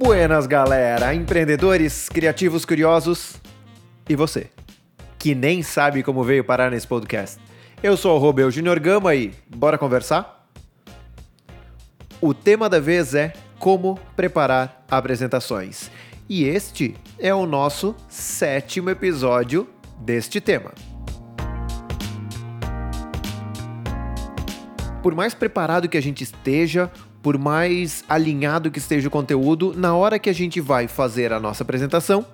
Buenas, galera, empreendedores, criativos, curiosos e você, que nem sabe como veio parar nesse podcast. Eu sou o Robeu Junior Gama e bora conversar? O tema da vez é como preparar apresentações. E este é o nosso sétimo episódio deste tema. Por mais preparado que a gente esteja, por mais alinhado que esteja o conteúdo, na hora que a gente vai fazer a nossa apresentação,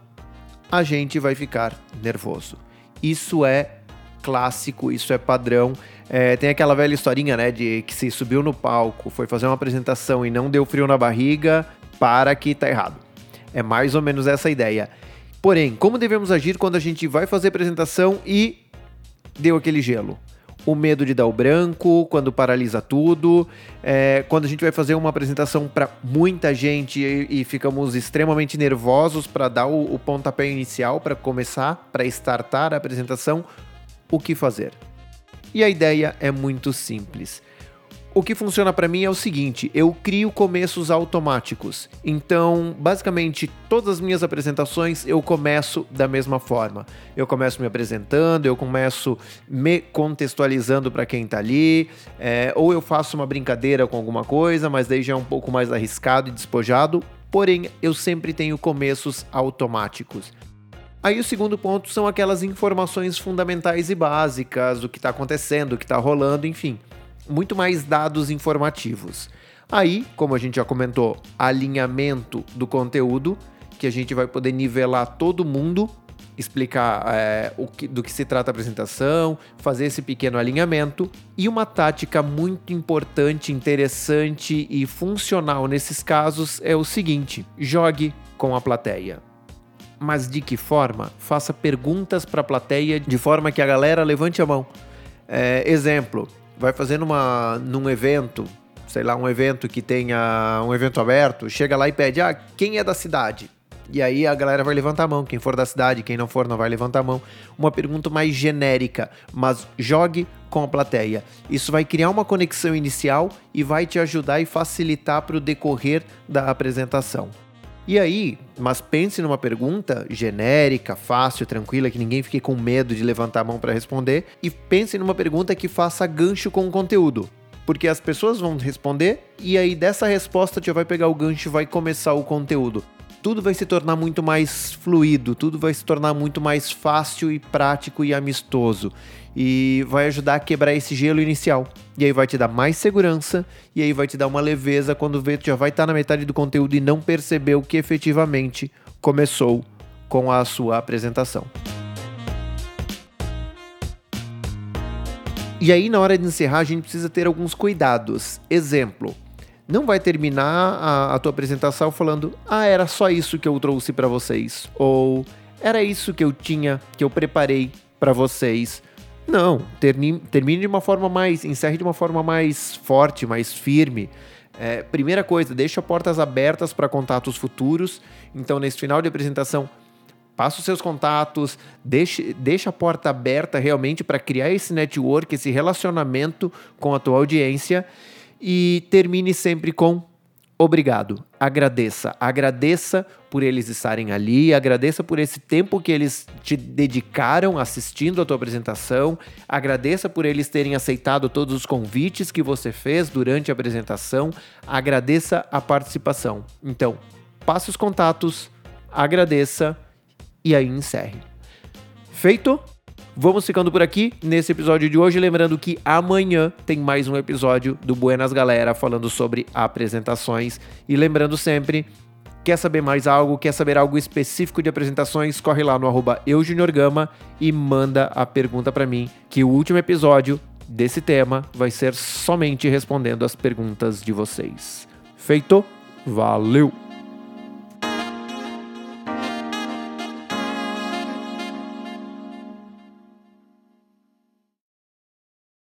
a gente vai ficar nervoso. Isso é clássico, isso é padrão. É, tem aquela velha historinha, né, de que se subiu no palco, foi fazer uma apresentação e não deu frio na barriga, para que tá errado. É mais ou menos essa ideia. Porém, como devemos agir quando a gente vai fazer apresentação e deu aquele gelo? O medo de dar o branco, quando paralisa tudo, é, quando a gente vai fazer uma apresentação para muita gente e, e, ficamos extremamente nervosos para dar o, o pontapé inicial, para começar, para startar a apresentação, o que fazer? E a ideia é muito simples. O que funciona para mim é o seguinte: eu crio começos automáticos. Então, basicamente, todas as minhas apresentações eu começo da mesma forma. Eu começo me apresentando, eu começo me contextualizando para quem está ali, é, ou eu faço uma brincadeira com alguma coisa, mas daí já é um pouco mais arriscado e despojado. Porém, eu sempre tenho começos automáticos. Aí o segundo ponto são aquelas informações fundamentais e básicas, do que está acontecendo, o que está rolando, enfim muito mais dados informativos. Aí, como a gente já comentou, alinhamento do conteúdo, que a gente vai poder nivelar todo mundo, explicar é, o que, do que se trata a apresentação, fazer esse pequeno alinhamento. E uma tática muito importante, interessante e funcional nesses casos é o seguinte: jogue com a plateia. Mas de que forma? Faça perguntas para a plateia de forma que a galera levante a mão. É, exemplo, vai fazendo uma num evento, sei lá, um evento que tenha um evento aberto, chega lá e pede: "Ah, quem é da cidade?" E aí a galera vai levantar a mão, quem for da cidade, quem não for não vai levantar a mão. Uma pergunta mais genérica, mas jogue com a plateia. Isso vai criar uma conexão inicial e vai te ajudar e facilitar para o decorrer da apresentação. E aí, mas pense numa pergunta genérica, fácil, tranquila, que ninguém fique com medo de levantar a mão para responder, e pense numa pergunta que faça gancho com o conteúdo. Porque as pessoas vão responder e aí dessa resposta já vai pegar o gancho e vai começar o conteúdo tudo vai se tornar muito mais fluido, tudo vai se tornar muito mais fácil e prático e amistoso. E vai ajudar a quebrar esse gelo inicial. E aí vai te dar mais segurança e aí vai te dar uma leveza quando vê que já vai estar na metade do conteúdo e não percebeu que efetivamente começou com a sua apresentação. E aí, na hora de encerrar, a gente precisa ter alguns cuidados. Exemplo: não vai terminar a, a tua apresentação falando: "Ah, era só isso que eu trouxe para vocês" ou "Era isso que eu tinha, que eu preparei para vocês". Não, termine, termine de uma forma mais, encerre de uma forma mais forte, mais firme. É, primeira coisa, deixa portas abertas para contatos futuros. Então, nesse final de apresentação, passa os seus contatos, deixe, deixa a porta aberta realmente para criar esse network, esse relacionamento com a tua audiência e termine sempre com obrigado. Agradeça. Agradeça por eles estarem ali, agradeça por esse tempo que eles te dedicaram assistindo a tua apresentação, agradeça por eles terem aceitado todos os convites que você fez durante a apresentação, agradeça a participação. Então, passe os contatos, agradeça e aí encerre. Feito? Vamos ficando por aqui nesse episódio de hoje. Lembrando que amanhã tem mais um episódio do Buenas Galera falando sobre apresentações. E lembrando sempre, quer saber mais algo, quer saber algo específico de apresentações, corre lá no eujuniorgama e manda a pergunta para mim, que o último episódio desse tema vai ser somente respondendo as perguntas de vocês. Feito? Valeu!